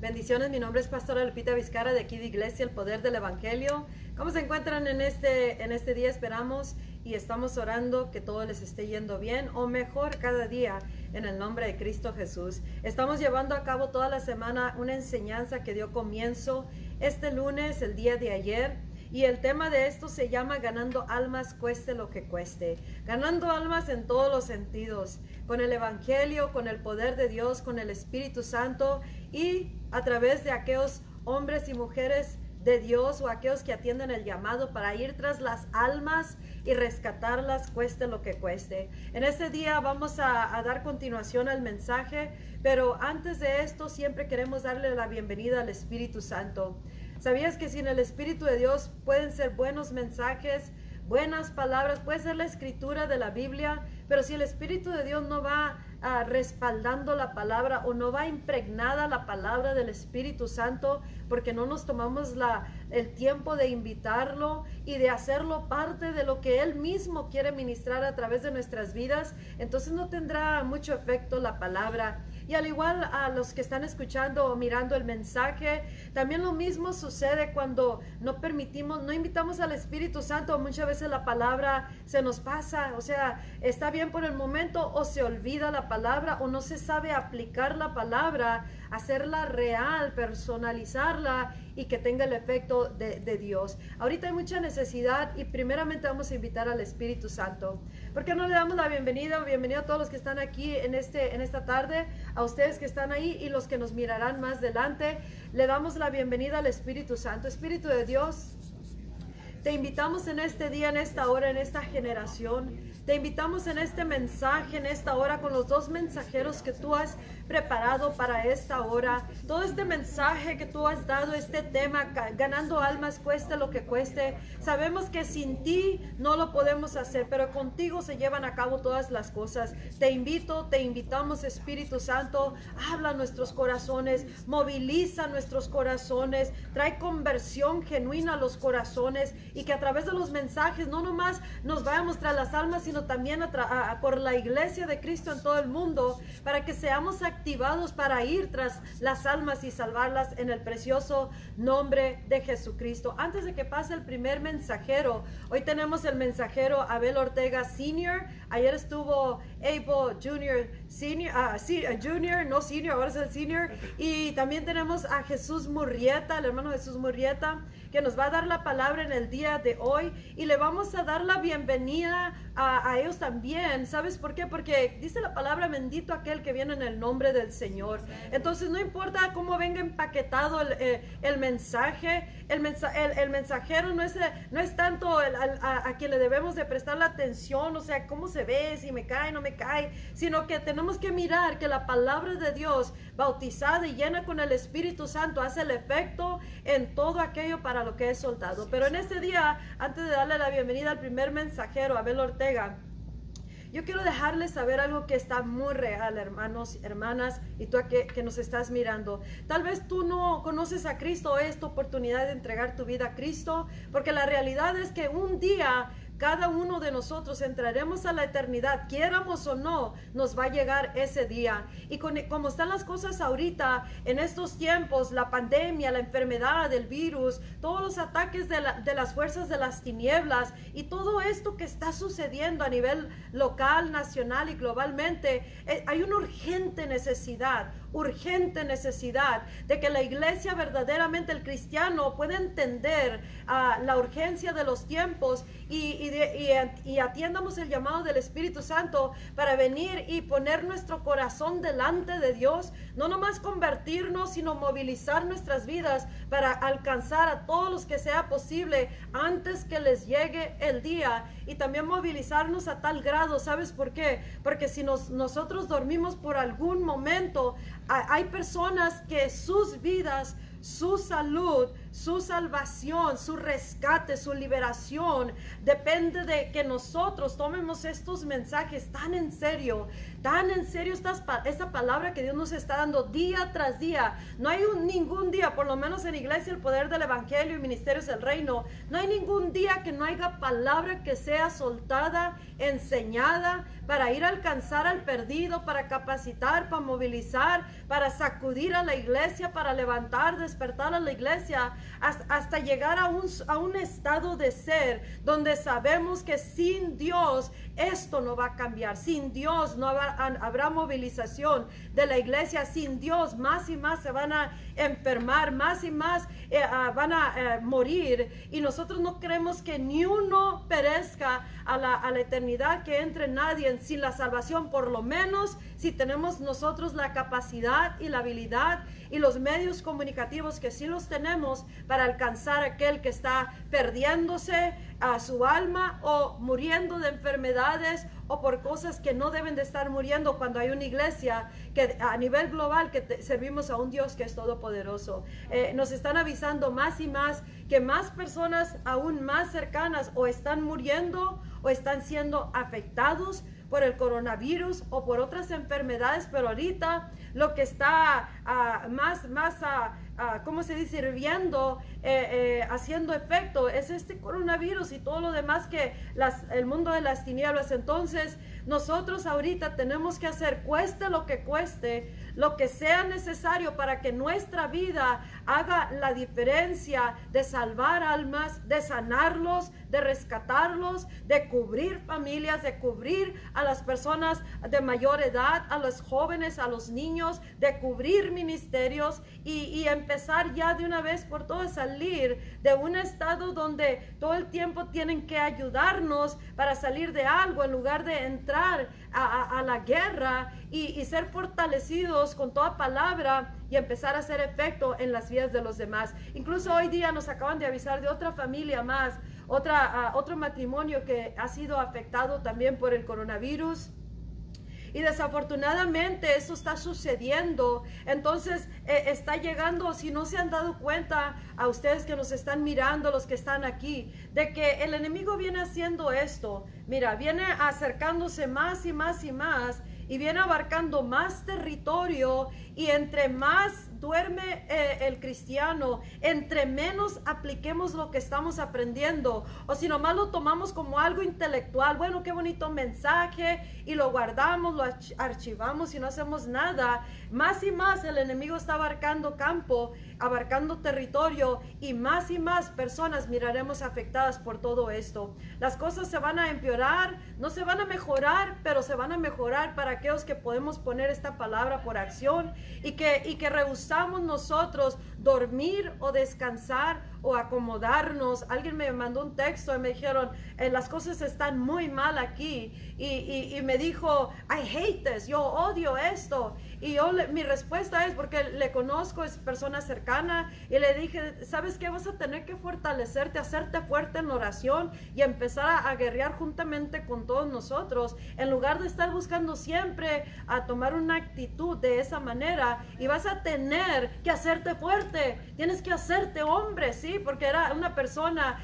Bendiciones, mi nombre es Pastora Lupita Vizcara de aquí Iglesia El Poder del Evangelio. ¿Cómo se encuentran en este, en este día? Esperamos y estamos orando que todo les esté yendo bien o mejor cada día en el nombre de Cristo Jesús. Estamos llevando a cabo toda la semana una enseñanza que dio comienzo este lunes, el día de ayer. Y el tema de esto se llama ganando almas cueste lo que cueste. Ganando almas en todos los sentidos, con el Evangelio, con el poder de Dios, con el Espíritu Santo y a través de aquellos hombres y mujeres de Dios o aquellos que atienden el llamado para ir tras las almas y rescatarlas, cueste lo que cueste. En este día vamos a, dar continuación al mensaje, pero antes de esto siempre queremos darle la bienvenida al Espíritu Santo. ¿Sabías que sin el Espíritu de Dios pueden ser buenos mensajes, buenas palabras, puede ser la escritura de la Biblia, pero si el Espíritu de Dios no va uh, respaldando la palabra o no va impregnada la palabra del Espíritu Santo porque no nos tomamos la, el tiempo de invitarlo y de hacerlo parte de lo que Él mismo quiere ministrar a través de nuestras vidas, entonces no tendrá mucho efecto la palabra. Y al igual a los que están escuchando o mirando el mensaje, también lo mismo sucede cuando no permitimos, no invitamos al Espíritu Santo. Muchas veces la palabra se nos pasa, o sea, está bien por el momento o se olvida la palabra o no se sabe aplicar la palabra, hacerla real, personalizarla y que tenga el efecto de, de, Dios. Ahorita hay mucha necesidad y primeramente vamos a invitar al Espíritu Santo. ¿Por qué no le damos la bienvenida? Bienvenido a todos los que están aquí en, este, en esta tarde, a ustedes que están ahí y los que nos mirarán más adelante. Le damos la bienvenida al Espíritu Santo. Espíritu de Dios, te invitamos en este día, en esta hora, en esta generación. Te invitamos en este mensaje, en esta hora, con los dos mensajeros que tú has preparado para esta hora. Todo este mensaje que tú has dado, este tema, ganando almas, cueste lo que cueste. Sabemos que sin ti no lo podemos hacer, pero contigo se llevan a cabo todas las cosas. Te invito, te invitamos, Espíritu Santo, habla nuestros corazones, moviliza nuestros corazones, trae conversión genuina a los corazones y que a través de los mensajes no nomás nos vayamos tras las almas, sino también a, a, por la iglesia de Cristo en todo el mundo, para que seamos activados para ir tras las almas y salvarlas en el precioso nombre de Jesucristo. Antes de que pase el primer mensajero, hoy tenemos el mensajero Abel Ortega Senior. Ayer estuvo Abel Junior Senior, uh, Junior, no Senior, ahora es el Senior. Y también tenemos a Jesús Murrieta, el hermano Jesús Murrieta que nos va a dar la palabra en el día de hoy y le vamos a dar la bienvenida a, ellos también. ¿Sabes por qué? Porque dice la palabra bendito aquel que viene en el nombre del Señor. Entonces no importa cómo venga empaquetado el, eh, el mensaje, el, mensa el, mensajero no es, no es tanto a, a, quien le debemos de prestar la atención, o sea, cómo se ve, si me cae, no me cae, sino que tenemos que mirar que la palabra de Dios bautizada y llena con el Espíritu Santo hace el efecto en todo aquello para lo que he soltado. Pero en este día, antes de darle la bienvenida al primer mensajero, Abel Ortega, yo quiero dejarles saber algo que está muy real, hermanos, hermanas, y tú que, que nos estás mirando. Tal vez tú no conoces a Cristo, es tu oportunidad de entregar tu vida a Cristo, porque la realidad es que un día cada uno de nosotros entraremos a la eternidad, quieramos o no, nos va a llegar ese día. Y como están las cosas ahorita, en estos tiempos, la pandemia, la enfermedad, el virus, todos los ataques de las fuerzas de las tinieblas y todo esto que está sucediendo a nivel local, nacional y globalmente, eh, hay una urgente necesidad, urgente necesidad de que la iglesia verdaderamente, el cristiano, pueda entender uh, la urgencia de los tiempos y, y, y, y, atiendamos el llamado del Espíritu Santo para venir y poner nuestro corazón delante de Dios, no nomás convertirnos, sino movilizar nuestras vidas para alcanzar a todos los que sea posible antes que les llegue el día y también movilizarnos a tal grado, ¿sabes por qué? Porque si nos, nosotros dormimos por algún momento, hay personas que sus vidas, su salud, su salvación, su rescate, su liberación, depende de que nosotros tomemos estos mensajes tan en serio, tan en serio esta, palabra que Dios nos está dando día tras día. No hay ningún día, por lo menos en iglesia, el poder del Evangelio y ministerios del reino, no hay ningún día que no haya palabra que sea soltada, enseñada, para ir a alcanzar al perdido, para capacitar, para movilizar, para sacudir a la iglesia, para levantar, despertar a la iglesia, hasta, llegar a un, a un estado de ser donde sabemos que sin Dios esto no va a cambiar. Sin Dios no habrá, movilización de la iglesia. Sin Dios más y más se van a enfermar, más y más eh, ah, van a eh, morir. Y nosotros no queremos que ni uno perezca a la, a la eternidad, que entre nadie sin la salvación. Por lo menos si tenemos nosotros la capacidad y la habilidad y los medios comunicativos que sí los tenemos para alcanzar a aquel que está perdiéndose a su alma o muriendo de enfermedades o por cosas que no deben de estar muriendo cuando hay una iglesia que a nivel global que servimos a un Dios que es todopoderoso. Eh, nos están avisando más y más que más personas aún más cercanas o están muriendo o están siendo afectados por el coronavirus o por otras enfermedades, pero ahorita lo que está ah, más, más, uh, ¿cómo se dice?, hirviendo, eh, eh, haciendo efecto, es este coronavirus y todo lo demás que las, el mundo de las tinieblas. Entonces, nosotros ahorita tenemos que hacer, cueste lo que cueste, lo que sea necesario para que nuestra vida haga la diferencia de salvar almas, de sanarlos, de rescatarlos, de cubrir familias, de cubrir a las personas de mayor edad, a los jóvenes, a los niños, de cubrir ministerios y, empezar ya de una vez por todas salir de un estado donde todo el tiempo tienen que ayudarnos para salir de algo en lugar de entrar a, la guerra y, ser fortalecidos con toda palabra y empezar a hacer efecto en las vidas de los demás. Incluso hoy día nos acaban de avisar de otra familia más, otra, ah, otro matrimonio que ha sido afectado también por el coronavirus. Y desafortunadamente eso está sucediendo. Entonces eh, está llegando, si no se han dado cuenta a ustedes que nos están mirando, los que están aquí, de que el enemigo viene haciendo esto. Mira, viene acercándose más y más y más y viene abarcando más territorio y entre más duerme eh, el cristiano, entre menos apliquemos lo que estamos aprendiendo, o si nomás lo tomamos como algo intelectual, bueno, qué bonito mensaje, y lo guardamos, lo archivamos y no hacemos nada, más y más el enemigo está abarcando campo, abarcando territorio, y más y más personas miraremos afectadas por todo esto. Las cosas se van a empeorar, no se van a mejorar, pero se van a mejorar para aquellos que podemos poner esta palabra por acción y que, y que rehusamos nosotros dormir o descansar o acomodarnos. Alguien me mandó un texto y me dijeron, eh, las cosas están muy mal aquí. Y, y, me dijo, I hate this, yo odio esto. Y yo, mi respuesta es, porque le conozco, es persona cercana, y le dije, ¿sabes qué? Vas a tener que fortalecerte, hacerte fuerte en oración y empezar a, a guerrear juntamente con todos nosotros, en lugar de estar buscando siempre a tomar una actitud de esa manera. Y vas a tener que hacerte fuerte, tienes que hacerte hombre, ¿sí? porque era una persona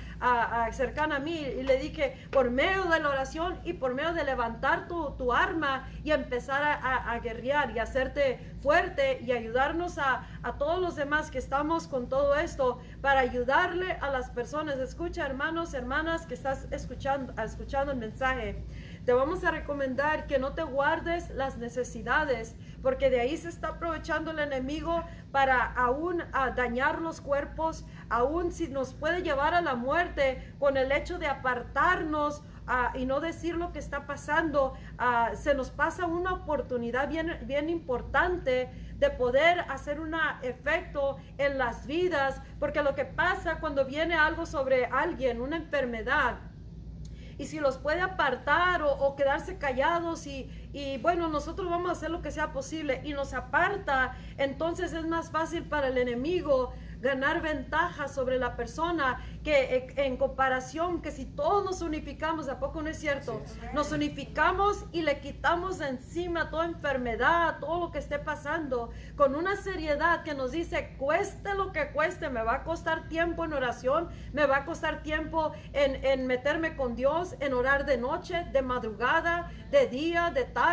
cercana a mí y le dije, por medio de la oración y por medio de levantar tu, arma y empezar a, guerrear y hacerte fuerte y ayudarnos a, todos los demás que estamos con todo esto para ayudarle a las personas. Escucha, hermanos, hermanas, que estás escuchando, escuchando el mensaje. Te vamos a recomendar que no te guardes las necesidades, porque de ahí se está aprovechando el enemigo para aún dañar los cuerpos, aún si nos puede llevar a la muerte con el hecho de apartarnos y no decir lo que está pasando, se nos pasa una oportunidad bien, bien importante de poder hacer un efecto en las vidas, porque lo que pasa cuando viene algo sobre alguien, una enfermedad, y si los puede apartar o, quedarse callados y, y bueno, nosotros vamos a hacer lo que sea posible y nos aparta, entonces es más fácil para el enemigo ganar ventaja sobre la persona que eh, en comparación que si todos nos unificamos, ¿a poco no es cierto? Nos unificamos y le quitamos de encima toda enfermedad, todo lo que esté pasando, con una seriedad que nos dice, cueste lo que cueste, me va a costar tiempo en oración, me va a costar tiempo en, en meterme con Dios, en orar de noche, de madrugada, de día, de tarde,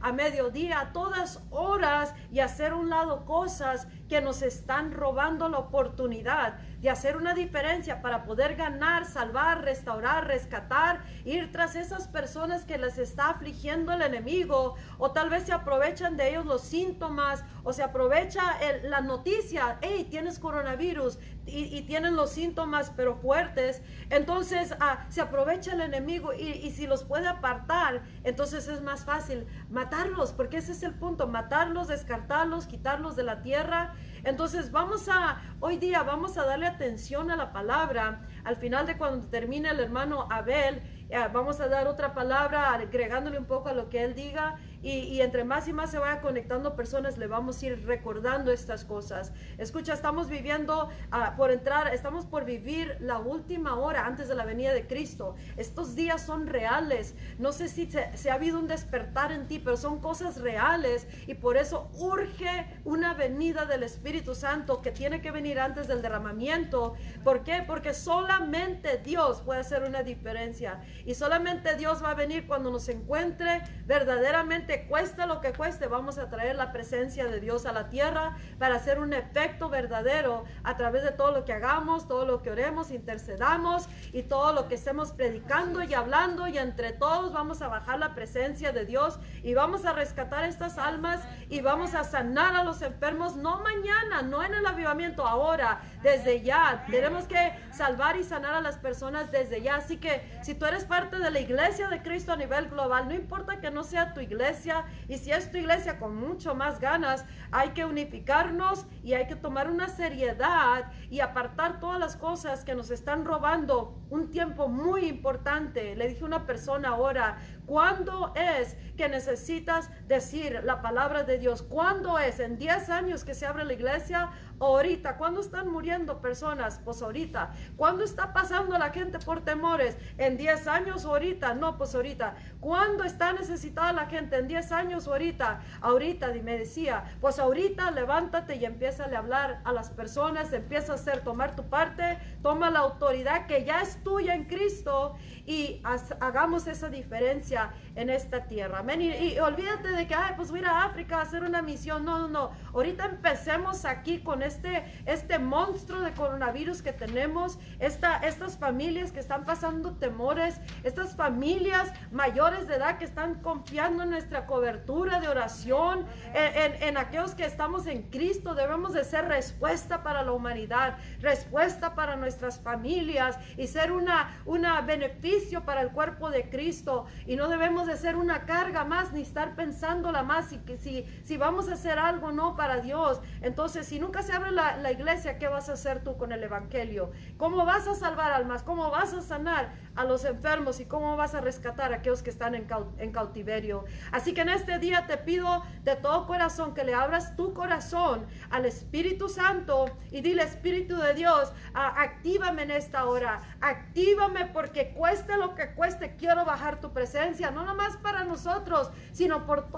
a mediodía, a todas horas y hacer un lado cosas que nos están robando la oportunidad de hacer una diferencia para poder ganar, salvar, restaurar, rescatar, ir tras esas personas que les está afligiendo el enemigo o tal vez se aprovechan de ellos los síntomas o se aprovecha la noticia, hey, tienes coronavirus y, tienen los síntomas pero fuertes, entonces ah, se aprovecha el enemigo y, y si los puede apartar, entonces es más fácil matarlos, porque ese es el punto, matarlos, descartarlos, quitarlos de la tierra entonces vamos a, hoy día vamos a darle atención a la palabra. Al final de cuando termine el hermano Abel, eh, vamos a dar otra palabra agregándole un poco a lo que él diga y, entre más y más se vaya conectando personas, le vamos a ir recordando estas cosas. Escucha, estamos viviendo ah, por entrar, estamos por vivir la última hora antes de la venida de Cristo. Estos días son reales. No sé si se, ha habido un despertar en ti, pero son cosas reales y por eso urge una venida del Espíritu Santo que tiene que venir antes del derramamiento. ¿Por qué? Porque solamente Dios puede hacer una diferencia y solamente Dios va a venir cuando nos encuentre verdaderamente cueste lo que cueste, vamos a traer la presencia de Dios a la tierra para hacer un efecto verdadero a través de todo lo que hagamos, todo lo que oremos, intercedamos y todo lo que estemos predicando y hablando y entre todos vamos a bajar la presencia de Dios y vamos a rescatar estas almas y vamos a sanar a los enfermos, no mañana, no en el avivamiento, ahora, desde ya. Tenemos que salvar y sanar a las personas desde ya. Así que si tú eres parte de la iglesia de Cristo a nivel global, no importa que no sea tu iglesia, y si es tu iglesia con mucho más ganas, hay que unificarnos y hay que tomar una seriedad y apartar todas las cosas que nos están robando un tiempo muy importante. Le dije a una persona ahora, ¿cuándo es que necesitas decir la palabra de Dios? ¿Cuándo es? ¿En 10 años que se abre la iglesia? Ahorita? ¿Cuándo están muriendo personas? Pues ahorita. ¿Cuándo está pasando la gente por temores? ¿En 10 años ahorita? No, pues ahorita. ¿Cuándo está necesitada la gente? ¿En 10 años ahorita? Ahorita, y me decía, pues ahorita levántate y empieza a hablar a las personas, empieza a hacer, tomar tu parte, toma la autoridad que ya es tuya en Cristo y hagamos esa diferencia en esta tierra. Amén. Y, olvídate de que, ay, pues voy a ir a África a hacer una misión. No, no, no. Ahorita empecemos aquí con este, este monstruo de coronavirus que tenemos, esta, estas familias que están pasando temores, estas familias mayores de edad que están confiando en nuestra cobertura de oración, en, en aquellos que estamos en Cristo. Debemos de ser respuesta para la humanidad, respuesta para nuestras familias y ser una, una beneficio para el cuerpo de Cristo y no debemos de ser una carga más ni estar pensándola más que si, si vamos a hacer algo no para Dios. Entonces, si nunca se abre la, la iglesia, ¿qué vas a hacer tú con el Evangelio? ¿Cómo vas a salvar almas? ¿Cómo vas a sanar a los enfermos? ¿Y cómo vas a rescatar a aquellos que están en, en cautiverio? Así que en este día te pido de todo corazón que le abras tu corazón al Espíritu Santo y dile, Espíritu de Dios, actívame en esta hora, actívame porque cuesta lo que cueste, quiero bajar tu presencia, no nomás para nosotros, sino por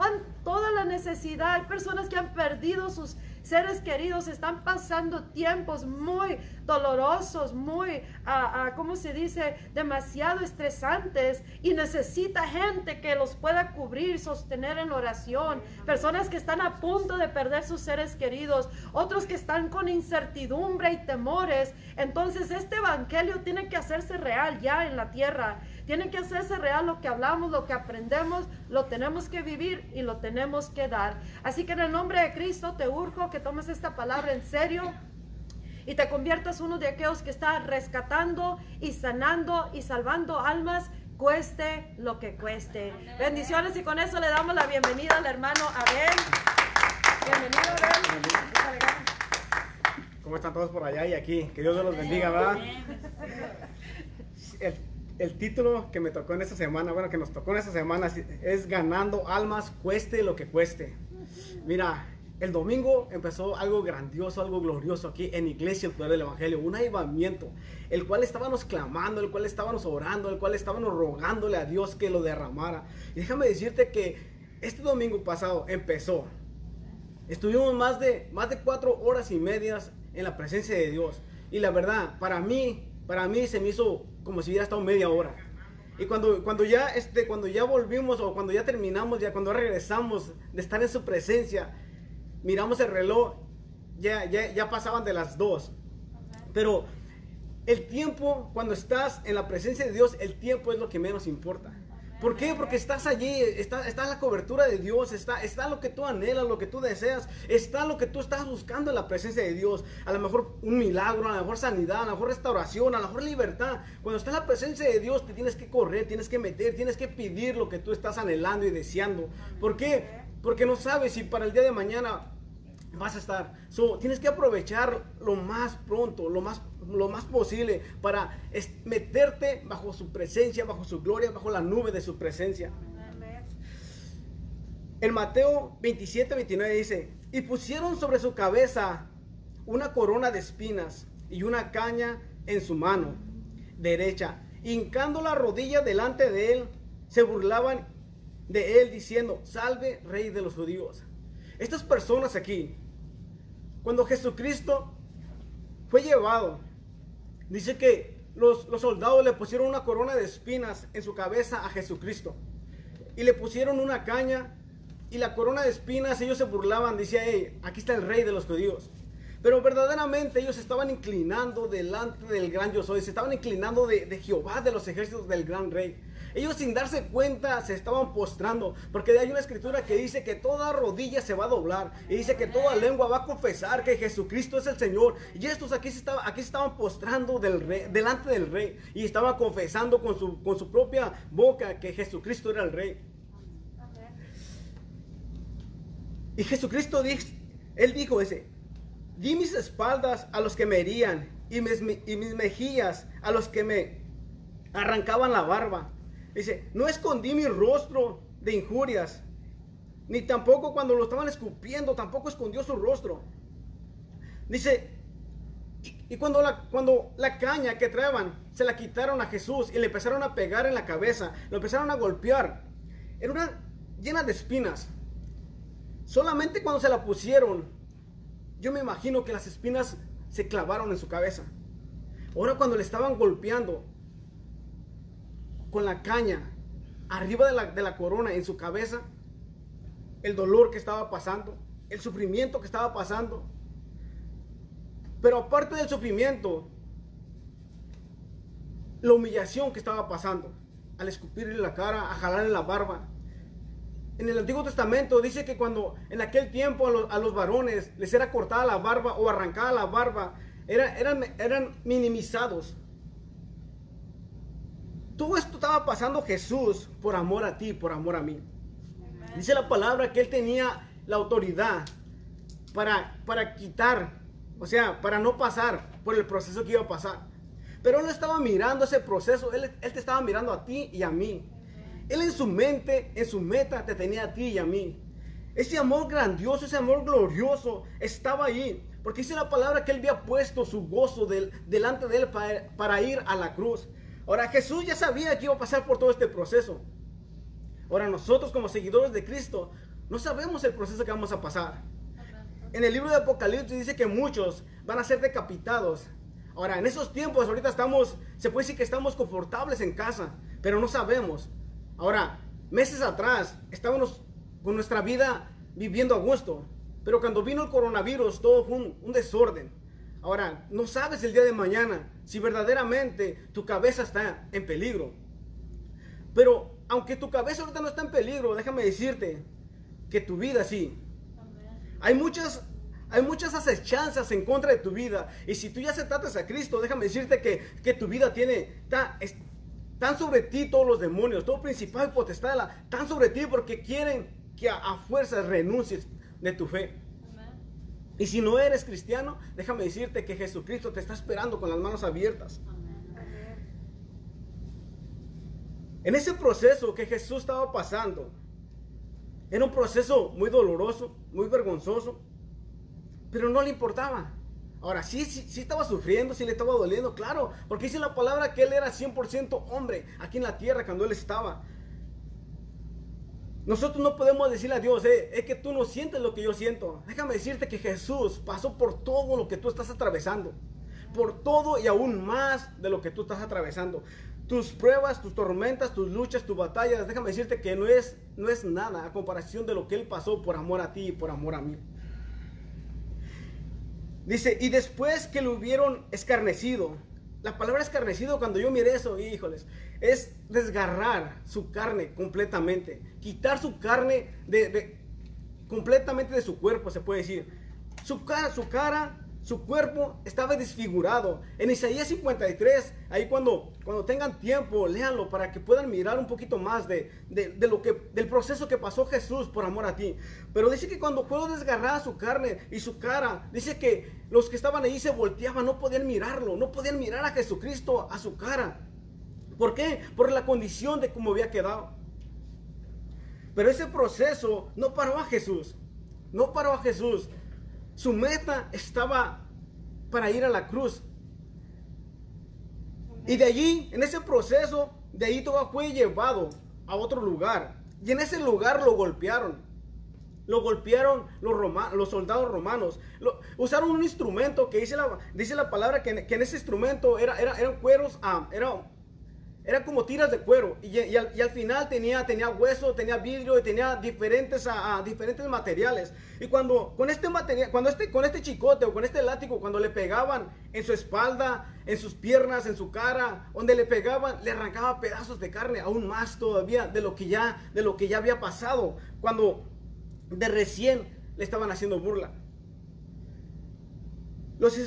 toda la necesidad. Hay personas que han perdido sus seres queridos, están pasando tiempos muy dolorosos, muy, uh, ¿cómo se dice?, demasiado estresantes y necesita gente que los pueda cubrir, sostener en oración. Personas que están a punto de perder sus seres queridos, otros que están con incertidumbre y temores. Entonces este evangelio tiene que hacerse real ya en la tierra. Tiene que hacerse real lo que hablamos, lo que aprendemos, lo tenemos que vivir y lo tenemos que dar. Así que en el nombre de Cristo te urjo que tomes esta palabra en serio y te conviertas uno de aquellos que está rescatando y sanando y salvando almas, cueste lo que cueste. Bendiciones y con eso le damos la bienvenida al hermano Abel. Bienvenido, Abel. ¿Cómo están todos por allá y aquí? Que Dios los bendiga, ¿verdad? el título que me tocó en esta semana, bueno, que nos tocó en esta semana, es Ganando Almas, cueste lo que cueste. Mira, el domingo empezó algo grandioso, algo glorioso aquí en Iglesia, el poder del Evangelio, un avivamiento, el cual estábamos clamando, el cual estábamos orando, el cual estábamos rogándole a Dios que lo derramara. Y déjame decirte que este domingo pasado empezó. Estuvimos más de, más de cuatro horas y medias en la presencia de Dios. Y la verdad, para mí, para mí se me hizo como si hubiera estado media hora. Y cuando, cuando, ya, este, cuando ya volvimos o cuando ya terminamos, ya cuando regresamos de estar en su presencia, miramos el reloj, ya, ya, ya pasaban de las dos. Pero el tiempo, cuando estás en la presencia de Dios, el tiempo es lo que menos importa. ¿Por qué? Porque estás allí, está, está la cobertura de Dios, está, está lo que tú anhelas, lo que tú deseas, está lo que tú estás buscando en la presencia de Dios. A lo mejor un milagro, a lo mejor sanidad, a lo mejor restauración, a lo mejor libertad. Cuando está en la presencia de Dios, te tienes que correr, tienes que meter, tienes que pedir lo que tú estás anhelando y deseando. ¿Por qué? Porque no sabes si para el día de mañana vas a estar. tienes que aprovechar lo más pronto, lo más, lo más posible para meterte bajo su presencia, bajo su gloria, bajo la nube de su presencia. En Mateo 27, 29 dice, y pusieron sobre su cabeza una corona de espinas y una caña en su mano derecha. Hincando la rodilla delante de él, se burlaban de él diciendo, salve rey de los judíos. Estas personas aquí, cuando Jesucristo fue llevado, dice que los, soldados le pusieron una corona de espinas en su cabeza a Jesucristo. Y le pusieron una caña y la corona de espinas, ellos se burlaban, decía, aquí está el rey de los judíos. Pero verdaderamente ellos estaban inclinando delante del gran yo soy, se estaban inclinando de, de Jehová de los ejércitos del gran rey. Ellos sin darse cuenta se estaban postrando, porque hay una escritura que dice que toda rodilla se va a doblar y dice que toda lengua va a confesar que Jesucristo es el Señor. Y estos aquí se, estaban, aquí estaban postrando del delante del rey y estaban confesando con su, con su propia boca que Jesucristo era el rey. Y Jesucristo dijo, él dijo ese, di mis espaldas a los que me herían y mis, y mejillas a los que me arrancaban la barba. Dice, no escondí mi rostro de injurias, ni tampoco cuando lo estaban escupiendo, tampoco escondió su rostro. Dice, y, cuando, la, cuando la caña que traían se la quitaron a Jesús y le empezaron a pegar en la cabeza, lo empezaron a golpear, era una llena de espinas. Solamente cuando se la pusieron, yo me imagino que las espinas se clavaron en su cabeza. Ahora cuando le estaban golpeando, con la caña arriba de la, de la corona en su cabeza, el dolor que estaba pasando, el sufrimiento que estaba pasando. Pero aparte del sufrimiento, la humillación que estaba pasando, al escupirle la cara, a jalarle la barba. En el Antiguo Testamento dice que cuando en aquel tiempo a los, varones les era cortada la barba o arrancada la barba, eran, eran minimizados. Todo esto estaba pasando Jesús por amor a ti, por amor a mí. Dice la palabra que él tenía la autoridad para, para quitar, o sea, para no pasar por el proceso que iba a pasar. Pero él no estaba mirando ese proceso, él, él te estaba mirando a ti y a mí. Él en su mente, en su meta, te tenía a ti y a mí. Ese amor grandioso, ese amor glorioso estaba ahí. Porque dice la palabra que él había puesto su gozo delante de él para, para ir a la cruz. Ahora Jesús ya sabía que iba a pasar por todo este proceso. Ahora nosotros como seguidores de Cristo no sabemos el proceso que vamos a pasar. En el libro de Apocalipsis dice que muchos van a ser decapitados. Ahora, en esos tiempos, ahorita estamos, se puede decir que estamos confortables en casa, pero no sabemos. Ahora, meses atrás estábamos con nuestra vida viviendo a gusto, pero cuando vino el coronavirus todo fue un desorden. Ahora, no sabes el día de mañana si verdaderamente tu cabeza está en peligro. Pero aunque tu cabeza ahorita no está en peligro, déjame decirte que tu vida sí. Hay muchas, hay muchas acechanzas en contra de tu vida. Y si tú ya aceptaste a Cristo, déjame decirte que, que tu vida tiene, está, están sobre ti todos los demonios, todo principal y potestad, están sobre ti porque quieren que a, a fuerzas renuncies de tu fe. Y si no eres cristiano, déjame decirte que Jesucristo te está esperando con las manos abiertas. En ese proceso que Jesús estaba pasando, era un proceso muy doloroso, muy vergonzoso, pero no le importaba. Ahora, sí, sí, sí, estaba sufriendo, sí le estaba doliendo, claro, porque dice la palabra que él era 100% hombre aquí en la tierra cuando él estaba. Nosotros no podemos decirle a Dios, eh, es que tú no sientes lo que yo siento. Déjame decirte que Jesús pasó por todo lo que tú estás atravesando. Por todo y aún más de lo que tú estás atravesando. Tus pruebas, tus tormentas, tus luchas, tus batallas, déjame decirte que no es, no es nada a comparación de lo que Él pasó por amor a ti y por amor a mí. Dice, y después que lo hubieron escarnecido, la palabra escarnecido, cuando yo miré eso, híjoles, es desgarrar su carne completamente, quitar su carne de, completamente de su cuerpo, se puede decir. Su cara, su cara su cuerpo estaba desfigurado. En Isaías 53, ahí cuando, cuando tengan tiempo, léanlo para que puedan mirar un poquito más de, lo que, del proceso que pasó Jesús por amor a ti. Pero dice que cuando fue desgarrada su carne y su cara, dice que los que estaban ahí se volteaban, no podían mirarlo, no podían mirar a Jesucristo a su cara. ¿Por qué? Por la condición de cómo había quedado. Pero ese proceso no paró a Jesús. No paró a Jesús. Su meta estaba para ir a la cruz. Y de allí, en ese proceso, de ahí todo fue llevado a otro lugar. Y en ese lugar lo golpearon. Lo golpearon los, los soldados romanos. usaron un instrumento que dice la, dice la palabra que, en ese instrumento era, era, eran cueros, ah, era era como tiras de cuero y, al, final tenía, tenía hueso, tenía vidrio y tenía diferentes, diferentes materiales. Y cuando con este material, cuando este, con este chicote o con este látigo, cuando le pegaban en su espalda, en sus piernas, en su cara, donde le pegaban, le arrancaba pedazos de carne, aún más todavía de lo que ya, de lo que ya había pasado, cuando de recién le estaban haciendo burla. Los,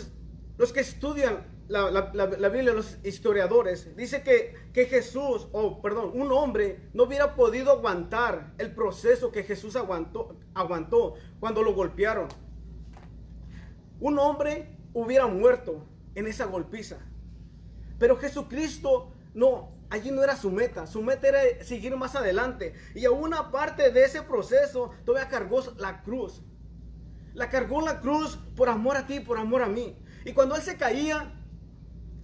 los que estudian la, la, Biblia, los historiadores, dice que, que Jesús, o perdón, un hombre no hubiera podido aguantar el proceso que Jesús aguantó, aguantó cuando lo golpearon. Un hombre hubiera muerto en esa golpiza. Pero Jesucristo no, allí no era su meta. Su meta era seguir más adelante. Y a una parte de ese proceso todavía cargó la cruz. La cargó la cruz por amor a ti, por amor a mí. Y cuando él se caía,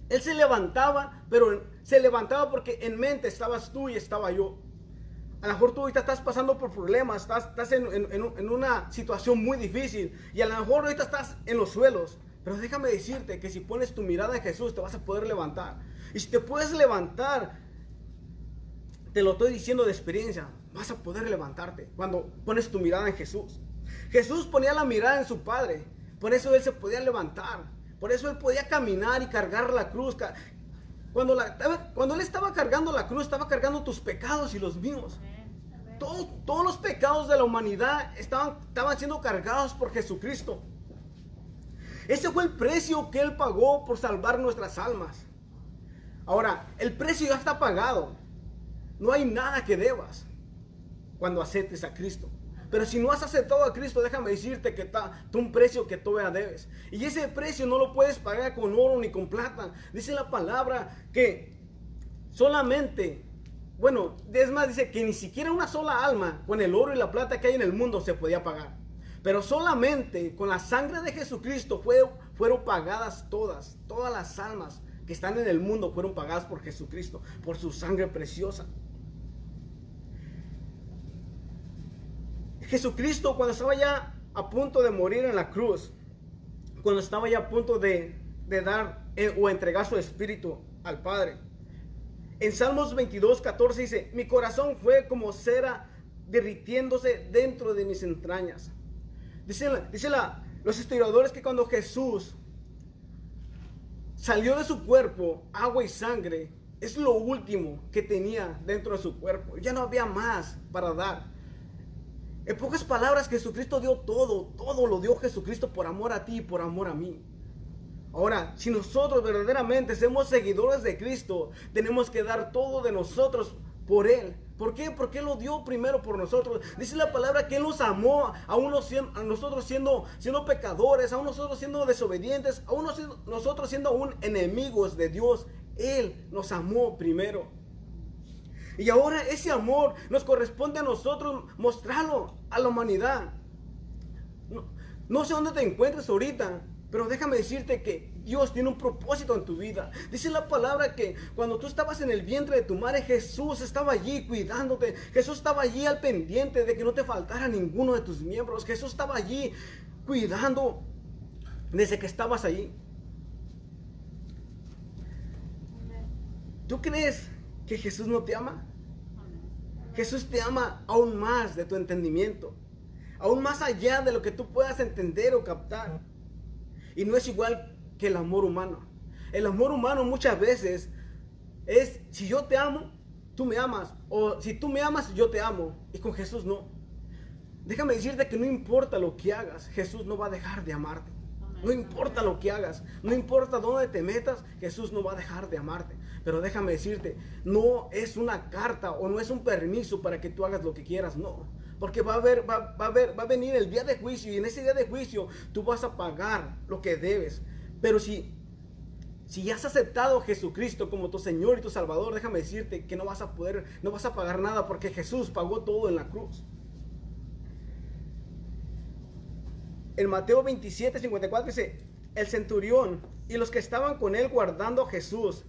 él se levantaba, pero se levantaba porque en mente estabas tú y estaba yo. A lo mejor tú ahorita estás pasando por problemas, estás, estás en, en, una situación muy difícil y a lo mejor ahorita estás en los suelos. Pero déjame decirte que si pones tu mirada en Jesús te vas a poder levantar. Y si te puedes levantar, te lo estoy diciendo de experiencia, vas a poder levantarte cuando pones tu mirada en Jesús. Jesús ponía la mirada en su Padre, por eso él se podía levantar. Por eso él podía caminar y cargar la cruz. Cuando, cuando él estaba cargando la cruz, estaba cargando tus pecados y los míos. Todos, los pecados de la humanidad estaban siendo cargados por Jesucristo. Ese fue el precio que Él pagó por salvar nuestras almas. Ahora, el precio ya está pagado. No hay nada que debas cuando aceptes a Cristo. Pero si no has aceptado a Cristo, déjame decirte que está un precio que todavía debes. Y ese precio no lo puedes pagar con oro ni con plata. Dice la palabra que solamente, bueno, es más, dice que ni siquiera una sola alma con el oro y la plata que hay en el mundo se podía pagar. Pero solamente con la sangre de Jesucristo fueron pagadas todas, todas las almas que están en el mundo fueron pagadas por Jesucristo, por su sangre preciosa. Jesucristo cuando estaba ya a punto de morir en la cruz, cuando estaba ya a punto de, dar eh, o entregar su espíritu al Padre. En Salmos 22, 14 dice, mi corazón fue como cera derritiéndose dentro de mis entrañas. Dice, dice la, los historiadores que cuando Jesús salió de su cuerpo, agua y sangre, es lo último que tenía dentro de su cuerpo. Ya no había más para dar. En pocas palabras, Jesucristo dio todo, todo lo dio Jesucristo por amor a ti y por amor a mí. Ahora, si nosotros verdaderamente somos seguidores de Cristo, tenemos que dar todo de nosotros por Él. ¿Por qué? Porque Él lo dio primero por nosotros. Dice la palabra que Él nos amó, a, a nosotros siendo, siendo pecadores, a nosotros siendo desobedientes, a nosotros siendo aún enemigos de Dios. Él nos amó primero. Y ahora ese amor nos corresponde a nosotros mostrarlo a la humanidad. No, sé dónde te encuentres ahorita, pero déjame decirte que Dios tiene un propósito en tu vida. Dice la palabra que cuando tú estabas en el vientre de tu madre, Jesús estaba allí cuidándote. Jesús estaba allí al pendiente de que no te faltara ninguno de tus miembros. Jesús estaba allí cuidando desde que estabas allí. ¿Tú crees que Jesús no te ama? Jesús te ama aún más de tu entendimiento, aún más allá de lo que tú puedas entender o captar. Y no es igual que el amor humano. El amor humano muchas veces es, si yo te amo, tú me amas. O si tú me amas, yo te amo. Y con Jesús no. Déjame decirte que no importa lo que hagas, Jesús no va a dejar de amarte. No importa lo que hagas, no importa dónde te metas, Jesús no va a dejar de amarte. Pero déjame decirte, no es una carta o no es un permiso para que tú hagas lo que quieras, no. Porque va a, haber, va, a haber, va a venir el día de juicio y en ese día de juicio tú vas a pagar lo que debes. Pero si, si has aceptado a Jesucristo como tu Señor y tu Salvador, déjame decirte que no vas a poder, no vas a pagar nada porque Jesús pagó todo en la cruz. En Mateo 27, 54 dice, el centurión y los que estaban con él guardando a Jesús,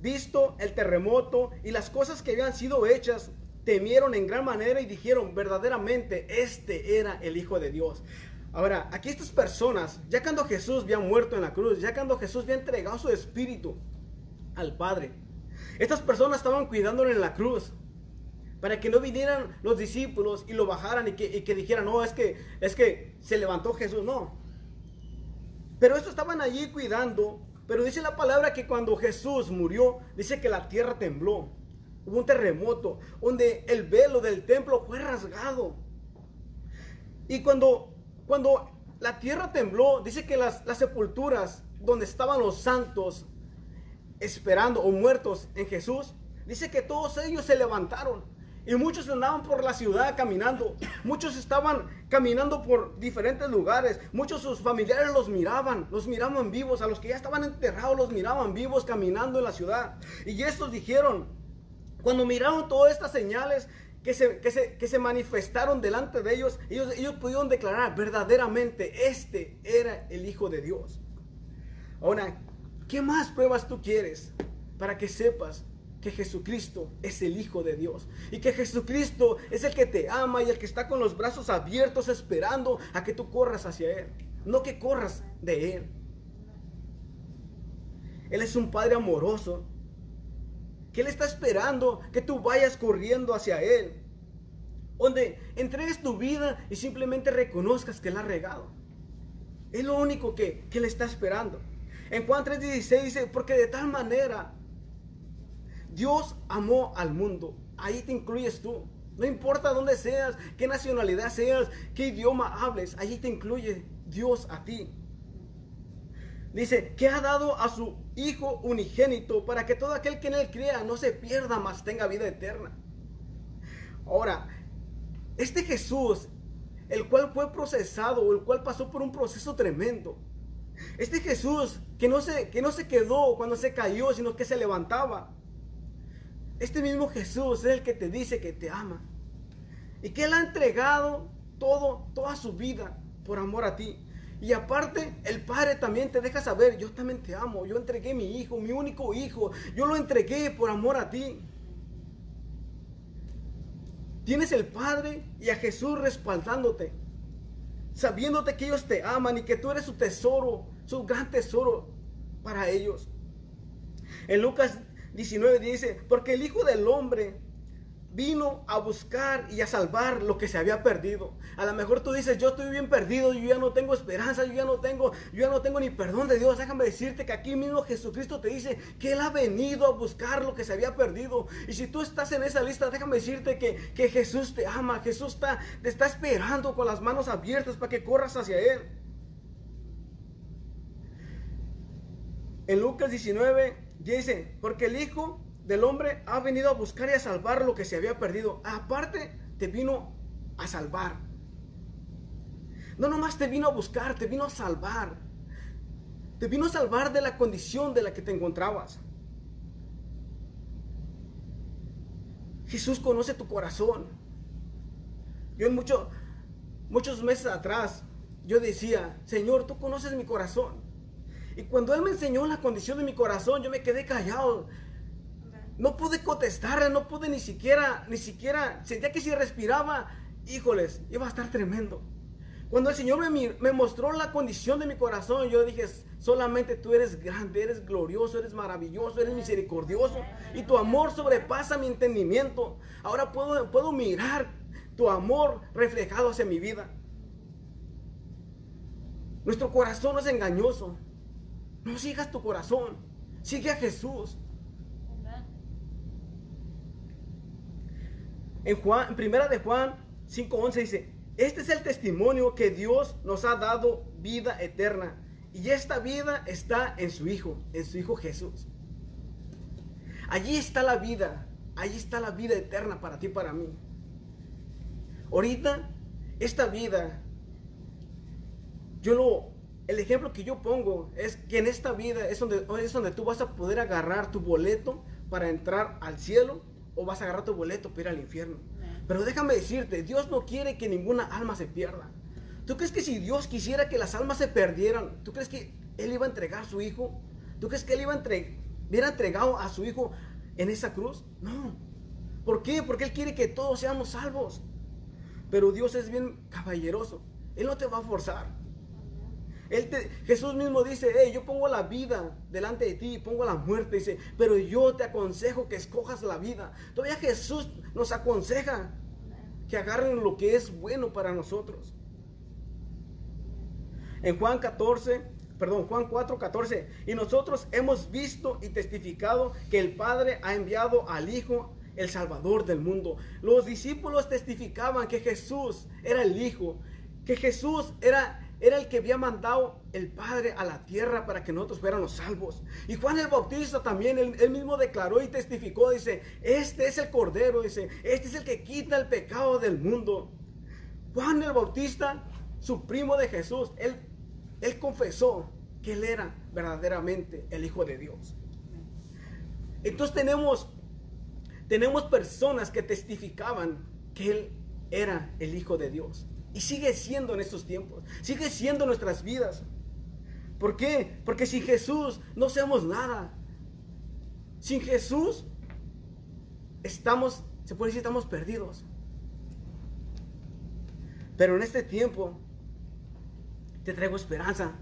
visto el terremoto y las cosas que habían sido hechas, temieron en gran manera y dijeron, verdaderamente, este era el Hijo de Dios. Ahora, aquí estas personas, ya cuando Jesús había muerto en la cruz, ya cuando Jesús había entregado su espíritu al Padre, estas personas estaban cuidándole en la cruz para que no vinieran los discípulos y lo bajaran y que, dijeran, no, es que, es que se levantó Jesús, no. Pero estos estaban allí cuidando, pero dice la palabra que cuando Jesús murió, dice que la tierra tembló hubo un terremoto donde el velo del templo fue rasgado. Y cuando, cuando la tierra tembló, dice que las, las sepulturas donde estaban los santos esperando o muertos en Jesús, dice que todos ellos se levantaron. Y muchos andaban por la ciudad caminando. Muchos estaban caminando por diferentes lugares. Muchos sus familiares los miraban, los miraban vivos. A los que ya estaban enterrados los miraban vivos caminando en la ciudad. Y estos dijeron, cuando miraron todas estas señales que se, que se, manifestaron delante de ellos, ellos, ellos pudieron declarar verdaderamente, este era el Hijo de Dios. Ahora, ¿qué más pruebas tú quieres para que sepas que Jesucristo es el Hijo de Dios y que Jesucristo es el que te ama y el que está con los brazos abiertos esperando a que tú corras hacia Él, no que corras de Él. Él es un Padre amoroso que Él está esperando que tú vayas corriendo hacia Él. Donde entregues tu vida y simplemente reconozcas que Él ha regado. Es lo único que, que Él está esperando. En Juan 3:16 dice, porque de tal manera Dios amó al mundo. Ahí te incluyes tú. No importa dónde seas, qué nacionalidad seas, qué idioma hables, ahí te incluye Dios a ti. Dice que ha dado a su Hijo unigénito para que todo aquel que en él crea no se pierda, mas tenga vida eterna. Ahora, este Jesús, el cual fue procesado el cual pasó por un proceso tremendo. Este Jesús que no, se, que no se quedó cuando se cayó, sino que se levantaba. Este mismo Jesús es el que te dice que te ama. Y que Él ha entregado todo, toda su vida por amor a ti. Y aparte, el Padre también te deja saber, yo también te amo, yo entregué mi hijo, mi único hijo, yo lo entregué por amor a ti. Tienes el Padre y a Jesús respaldándote, sabiéndote que ellos te aman y que tú eres su tesoro, su gran tesoro para ellos. En Lucas 19 dice, porque el Hijo del Hombre vino a buscar y a salvar lo que se había perdido. A lo mejor tú dices, yo estoy bien perdido, yo ya no tengo esperanza, yo ya no tengo, yo ya no tengo ni perdón de Dios. Déjame decirte que aquí mismo Jesucristo te dice que Él ha venido a buscar lo que se había perdido. Y si tú estás en esa lista, déjame decirte que, que Jesús te ama, Jesús está, te está esperando con las manos abiertas para que corras hacia Él. En Lucas 19 dice, porque el Hijo del hombre ha venido a buscar y a salvar lo que se había perdido. Aparte, te vino a salvar. No nomás te vino a buscar, te vino a salvar. Te vino a salvar de la condición de la que te encontrabas. Jesús conoce tu corazón. Yo en mucho, muchos meses atrás, yo decía, Señor, tú conoces mi corazón. Y cuando Él me enseñó la condición de mi corazón, yo me quedé callado. No pude contestarle, no pude ni siquiera, ni siquiera, sentía que si respiraba, híjoles, iba a estar tremendo. Cuando el Señor me, me, mostró la condición de mi corazón, yo dije, solamente tú eres grande, eres glorioso, eres maravilloso, eres misericordioso y tu amor sobrepasa mi entendimiento. Ahora puedo, puedo mirar tu amor reflejado hacia mi vida. Nuestro corazón es engañoso. No sigas tu corazón, sigue a Jesús. En Juan, primera de Juan 5:11 dice, este es el testimonio que Dios nos ha dado vida eterna. Y esta vida está en su Hijo, en su Hijo Jesús. Allí está la vida, allí está la vida eterna para ti y para mí. Ahorita, esta vida, yo lo, el ejemplo que yo pongo es que en esta vida es donde, es donde tú vas a poder agarrar tu boleto para entrar al cielo o vas a agarrar tu boleto para ir al infierno. Pero déjame decirte, Dios no quiere que ninguna alma se pierda. ¿Tú crees que si Dios quisiera que las almas se perdieran, tú crees que Él iba a entregar a su hijo? ¿Tú crees que Él iba a entre, hubiera entregado a su hijo en esa cruz? No. ¿Por qué? Porque Él quiere que todos seamos salvos. Pero Dios es bien caballeroso. Él no te va a forzar. Jesús mismo dice, yo pongo la vida delante de ti, pongo la muerte, dice, pero yo te aconsejo que escojas la vida. Todavía Jesús nos aconseja que agarren lo que es bueno para nosotros. En Juan 14, perdón, Juan 4, 14, y nosotros hemos visto y testificado que el Padre ha enviado al Hijo, el Salvador del mundo. Los discípulos testificaban que Jesús era el Hijo, que Jesús era era el que había mandado el Padre a la tierra para que nosotros fuéramos salvos. Y Juan el Bautista también, él, mismo declaró y testificó, dice, este es el Cordero, dice, este es el que quita el pecado del mundo. Juan el Bautista, su primo de Jesús, él, él confesó que él era verdaderamente el Hijo de Dios. Entonces tenemos, tenemos personas que testificaban que él era el Hijo de Dios. Y sigue siendo en estos tiempos. Sigue siendo nuestras vidas. ¿Por qué? Porque sin Jesús no somos nada. Sin Jesús estamos, se puede decir, estamos perdidos. Pero en este tiempo te traigo esperanza.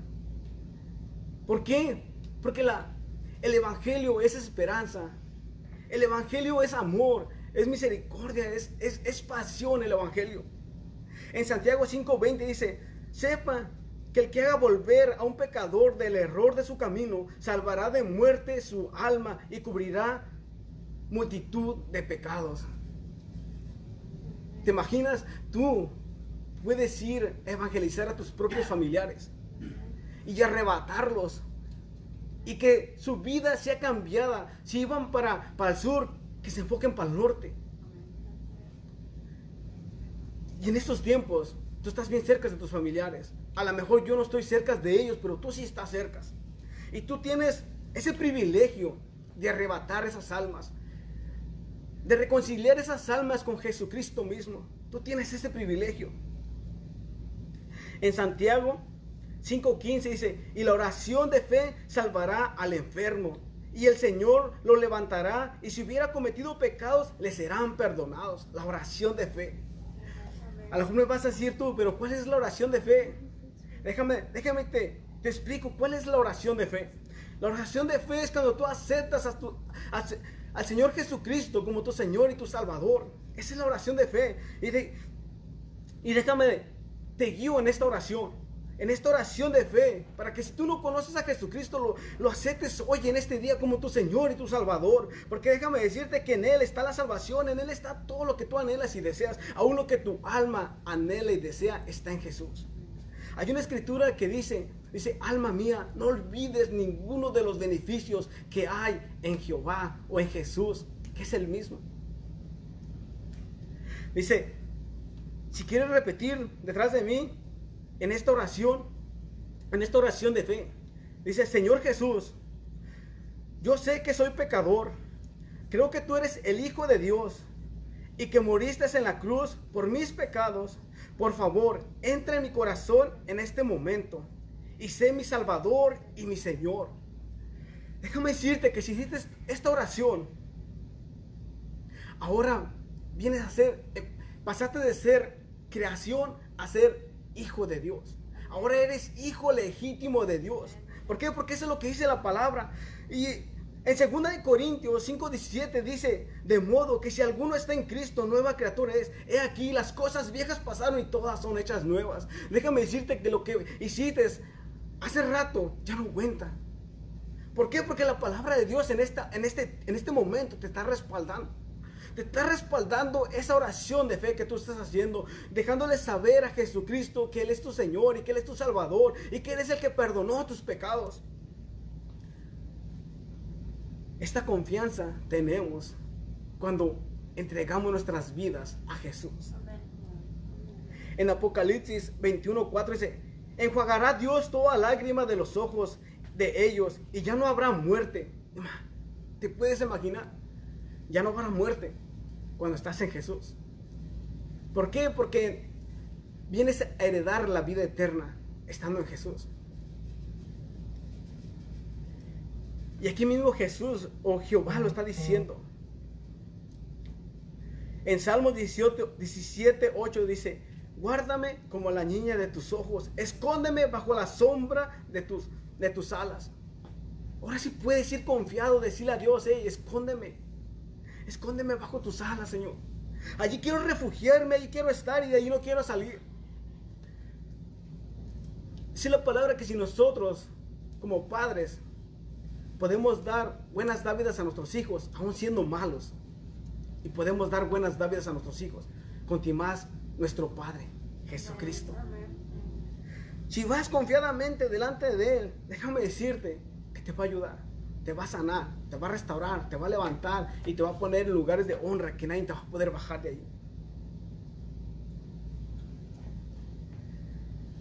¿Por qué? Porque la, el Evangelio es esperanza. El Evangelio es amor, es misericordia, es, es, es pasión el Evangelio. En Santiago 5:20 dice, sepa que el que haga volver a un pecador del error de su camino, salvará de muerte su alma y cubrirá multitud de pecados. ¿Te imaginas? Tú puedes ir a evangelizar a tus propios familiares y arrebatarlos y que su vida sea cambiada. Si iban para, para el sur, que se enfoquen para el norte. Y en estos tiempos, tú estás bien cerca de tus familiares. A lo mejor yo no estoy cerca de ellos, pero tú sí estás cerca. Y tú tienes ese privilegio de arrebatar esas almas, de reconciliar esas almas con Jesucristo mismo. Tú tienes ese privilegio. En Santiago 5.15 dice, y la oración de fe salvará al enfermo, y el Señor lo levantará, y si hubiera cometido pecados, le serán perdonados. La oración de fe. A lo mejor me vas a decir tú, pero ¿cuál es la oración de fe? Déjame, déjame te, te explico cuál es la oración de fe. La oración de fe es cuando tú aceptas a tu, al Señor Jesucristo como tu Señor y tu Salvador. Esa es la oración de fe. Y, y déjame, te guío en esta oración en esta oración de fe, para que si tú no conoces a Jesucristo, lo, aceptes hoy en este día como tu Señor y tu Salvador. Porque déjame decirte que en Él está la salvación, en Él está todo lo que tú anhelas y deseas, aún lo que tu alma anhela y desea está en Jesús. Hay una escritura que dice, dice, alma mía, no olvides ninguno de los beneficios que hay en Jehová o en Jesús, que es el mismo. Dice, si quieres repetir detrás de mí, en esta oración, en esta oración de fe. Dice, Señor Jesús, yo sé que soy pecador. Creo que tú eres el Hijo de Dios y que moriste en la cruz por mis pecados, por favor, entra en mi corazón en este momento y sé mi Salvador y mi Señor. Déjame decirte que si hiciste esta oración, ahora vienes a ser, eh, pasaste de ser creación a ser hijo de Dios. Ahora eres hijo legítimo de Dios. ¿Por qué? Porque eso es lo que dice la palabra. Y en 2 Corintios 5:17 dice, de modo que si alguno está en Cristo, nueva criatura es. He aquí, las cosas viejas pasaron y todas son hechas nuevas. Déjame decirte que lo que hiciste hace rato ya no cuenta. ¿Por qué? Porque la palabra de Dios en, esta, en, este, en este momento te está respaldando. Te está respaldando esa oración de fe que tú estás haciendo, dejándole saber a Jesucristo que Él es tu Señor y que Él es tu Salvador y que Él es el que perdonó tus pecados. Esta confianza tenemos cuando entregamos nuestras vidas a Jesús. En Apocalipsis 21:4 dice, enjuagará Dios toda lágrima de los ojos de ellos y ya no habrá muerte. ¿Te puedes imaginar? Ya no habrá muerte cuando estás en Jesús. ¿Por qué? Porque vienes a heredar la vida eterna estando en Jesús. Y aquí mismo Jesús o Jehová lo está diciendo. En Salmos 17, 17, 8 dice, guárdame como la niña de tus ojos, escóndeme bajo la sombra de tus, de tus alas. Ahora sí puedes ir confiado, decirle a Dios, hey, escóndeme, escóndeme bajo tus alas, Señor. Allí quiero refugiarme, allí quiero estar y de allí no quiero salir. Dice la palabra que si nosotros, como padres, podemos dar buenas dávidas a nuestros hijos, aún siendo malos. Y podemos dar buenas dávidas a nuestros hijos. más nuestro Padre, Jesucristo. Si vas confiadamente delante de Él, déjame decirte que te va a ayudar, te va a sanar, te va a restaurar, te va a levantar y te va a poner en lugares de honra que nadie te va a poder bajar de ahí.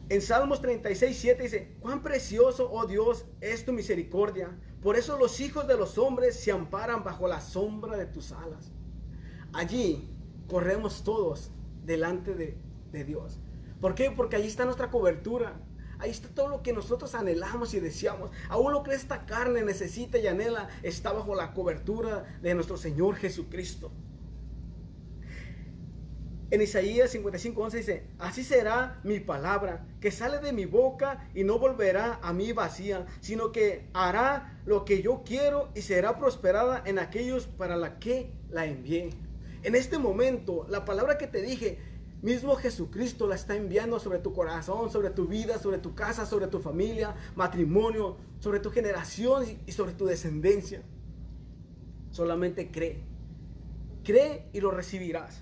En Salmos 36, 7 dice, cuán precioso, oh Dios, es tu misericordia. Por eso los hijos de los hombres se amparan bajo la sombra de tus alas. Allí corremos todos delante de, de Dios. ¿Por qué? Porque allí está nuestra cobertura. Ahí está todo lo que nosotros anhelamos y deseamos. Aún lo que esta carne necesita y anhela está bajo la cobertura de nuestro Señor Jesucristo. En Isaías 55, dice, así será mi palabra, que sale de mi boca y no volverá a mí vacía, sino que hará lo que yo quiero y será prosperada en aquellos para la que la envié. En este momento, la palabra que te dije, mismo Jesucristo la está enviando sobre tu corazón, sobre tu vida, sobre tu casa, sobre tu familia, matrimonio, sobre tu generación y sobre tu descendencia. Solamente cree. Cree y lo recibirás.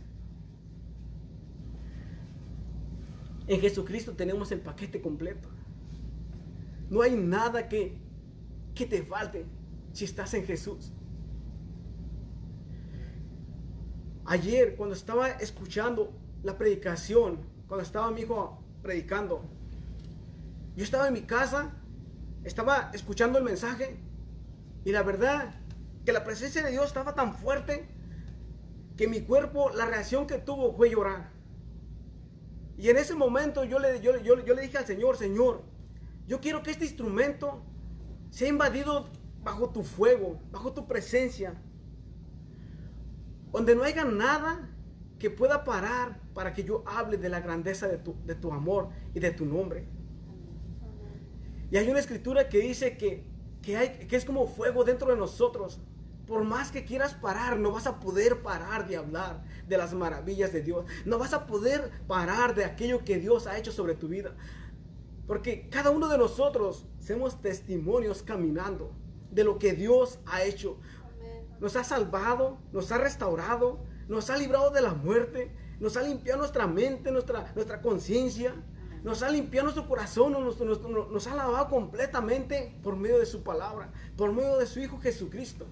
En Jesucristo tenemos el paquete completo. No hay nada que, que te falte si estás en Jesús. Ayer, cuando estaba escuchando la predicación, cuando estaba mi hijo predicando, yo estaba en mi casa, estaba escuchando el mensaje y la verdad que la presencia de Dios estaba tan fuerte que mi cuerpo, la reacción que tuvo fue llorar. Y en ese momento yo le, dije al Señor, Señor, yo quiero que este instrumento sea invadido bajo tu fuego, bajo tu presencia, donde no haya nada que pueda parar para que yo hable de la grandeza de tu, de tu amor y de tu nombre. Y hay una escritura que dice que, que, hay, que es como fuego dentro de nosotros. Por más que quieras parar, no vas a poder parar de hablar de las maravillas de Dios. No vas a poder parar de aquello que Dios ha hecho sobre tu vida. Porque cada uno de nosotros somos testimonios caminando de lo que Dios ha hecho. Nos ha salvado, nos ha restaurado, nos ha librado de la muerte, nos ha limpiado nuestra mente, nuestra, nuestra conciencia, nos ha limpiado nuestro corazón, nos, nos ha lavado completamente por medio de su palabra, por medio de su Hijo Jesucristo.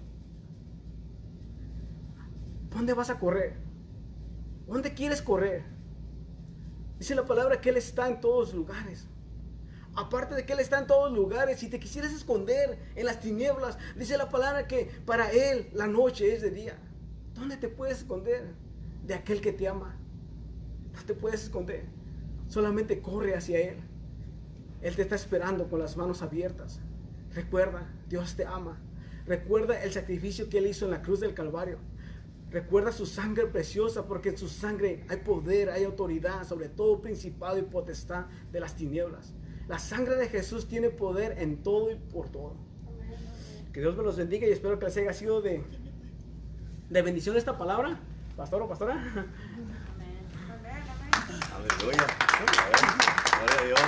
¿Dónde vas a correr? ¿Dónde quieres correr? Dice la palabra que Él está en todos lugares. Aparte de que Él está en todos lugares, si te quisieras esconder en las tinieblas, dice la palabra que para Él la noche es de día. ¿Dónde te puedes esconder? de aquel que te ama. No te puedes esconder. Solamente corre hacia Él. Él te está esperando con las manos abiertas. Recuerda, Dios te ama. Recuerda el sacrificio que Él hizo en la cruz del Calvario. Recuerda su sangre preciosa, porque en su sangre hay poder, hay autoridad sobre todo principado y potestad de las tinieblas. La sangre de Jesús tiene poder en todo y por todo. Que Dios me los bendiga y espero que les haya sido de, de bendición esta palabra. Pastor o pastora. Aleluya. Gloria a Dios.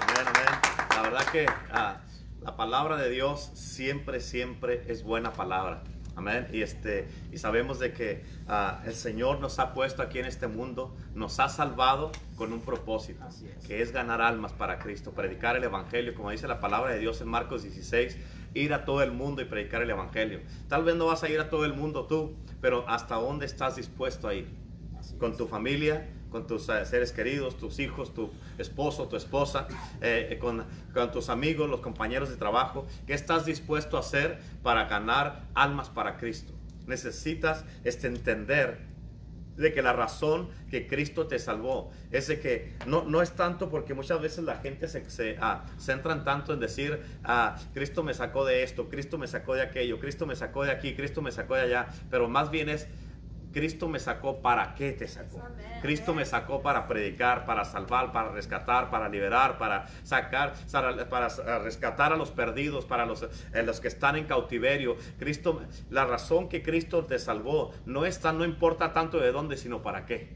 Amén, amén. La verdad que ah, la palabra de Dios siempre, siempre es buena palabra. Amén. Y, este, y sabemos de que ah, el Señor nos ha puesto aquí en este mundo, nos ha salvado con un propósito, que es ganar almas para Cristo, predicar el Evangelio, como dice la palabra de Dios en Marcos 16, ir a todo el mundo y predicar el Evangelio. Tal vez no vas a ir a todo el mundo tú, pero ¿hasta dónde estás dispuesto a ir? Con tu familia, con tus eh, seres queridos, tus hijos, tu esposo, tu esposa, eh, con, con, tus amigos, los compañeros de trabajo. ¿Qué estás dispuesto a hacer para ganar almas para Cristo? Necesitas este, entender de que la razón que Cristo te salvó es de que no, no es tanto porque muchas veces la gente se, se ah, centran tanto en decir, ah, Cristo me sacó de esto, Cristo me sacó de aquello, Cristo me sacó de aquí, Cristo me sacó de allá, pero más bien es Cristo me sacó para qué te sacó. Cristo me sacó para predicar, para salvar, para rescatar, para liberar, para sacar, para rescatar a los perdidos, para los, eh, los que están en cautiverio. Cristo, la razón que Cristo te salvó no está, no importa tanto de dónde, sino para qué.